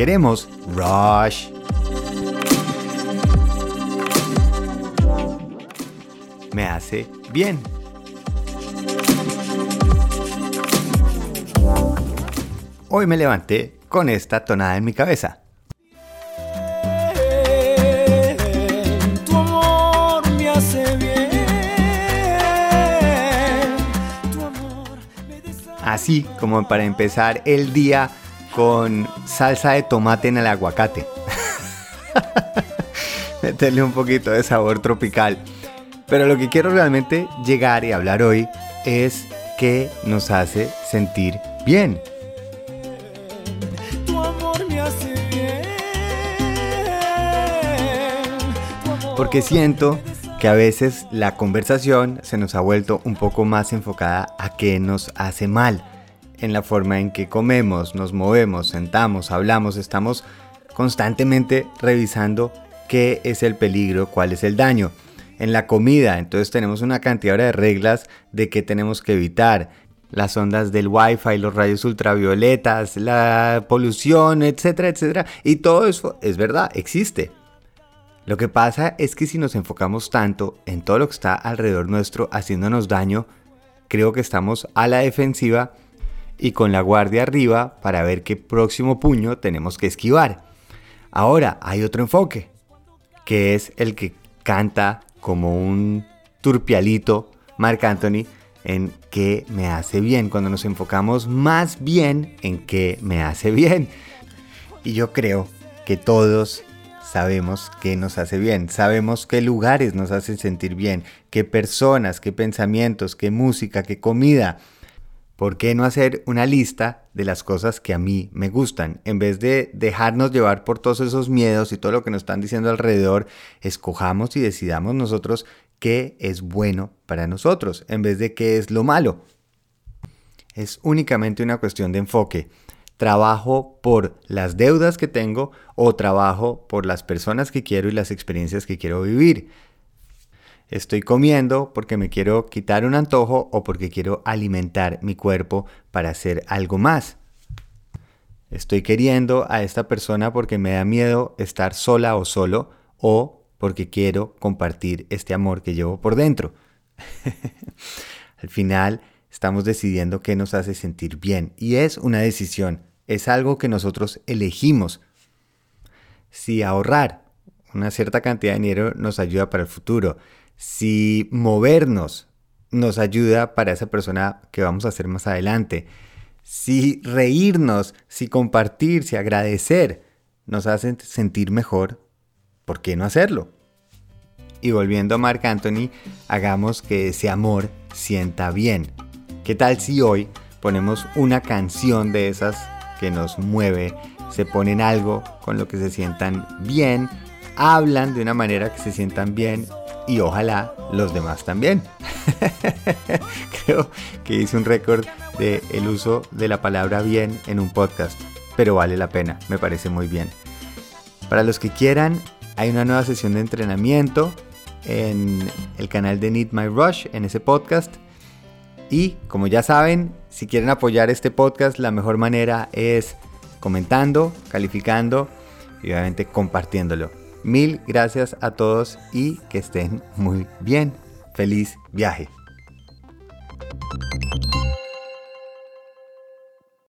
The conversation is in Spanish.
Queremos Rush. Me hace bien. Hoy me levanté con esta tonada en mi cabeza. Así como para empezar el día con salsa de tomate en el aguacate. Meterle un poquito de sabor tropical. Pero lo que quiero realmente llegar y hablar hoy es que nos hace sentir bien. Porque siento que a veces la conversación se nos ha vuelto un poco más enfocada a qué nos hace mal. En la forma en que comemos, nos movemos, sentamos, hablamos, estamos constantemente revisando qué es el peligro, cuál es el daño. En la comida, entonces tenemos una cantidad de reglas de qué tenemos que evitar. Las ondas del wifi, los rayos ultravioletas, la polución, etcétera, etcétera. Y todo eso es verdad, existe. Lo que pasa es que si nos enfocamos tanto en todo lo que está alrededor nuestro haciéndonos daño, creo que estamos a la defensiva y con la guardia arriba para ver qué próximo puño tenemos que esquivar. Ahora hay otro enfoque, que es el que canta como un turpialito Marc Anthony en qué me hace bien, cuando nos enfocamos más bien en qué me hace bien. Y yo creo que todos sabemos qué nos hace bien, sabemos qué lugares nos hacen sentir bien, qué personas, qué pensamientos, qué música, qué comida. ¿Por qué no hacer una lista de las cosas que a mí me gustan? En vez de dejarnos llevar por todos esos miedos y todo lo que nos están diciendo alrededor, escojamos y decidamos nosotros qué es bueno para nosotros, en vez de qué es lo malo. Es únicamente una cuestión de enfoque. Trabajo por las deudas que tengo o trabajo por las personas que quiero y las experiencias que quiero vivir. Estoy comiendo porque me quiero quitar un antojo o porque quiero alimentar mi cuerpo para hacer algo más. Estoy queriendo a esta persona porque me da miedo estar sola o solo o porque quiero compartir este amor que llevo por dentro. Al final estamos decidiendo qué nos hace sentir bien y es una decisión, es algo que nosotros elegimos. Si ahorrar una cierta cantidad de dinero nos ayuda para el futuro, si movernos nos ayuda para esa persona que vamos a hacer más adelante, si reírnos, si compartir, si agradecer nos hacen sentir mejor, ¿por qué no hacerlo? Y volviendo a Marc Anthony, hagamos que ese amor sienta bien. ¿Qué tal si hoy ponemos una canción de esas que nos mueve, se ponen algo con lo que se sientan bien, hablan de una manera que se sientan bien y ojalá los demás también. Creo que hice un récord de el uso de la palabra bien en un podcast, pero vale la pena, me parece muy bien. Para los que quieran, hay una nueva sesión de entrenamiento en el canal de Need My Rush, en ese podcast. Y como ya saben, si quieren apoyar este podcast, la mejor manera es comentando, calificando y obviamente compartiéndolo. Mil gracias a todos y que estén muy bien. Feliz viaje.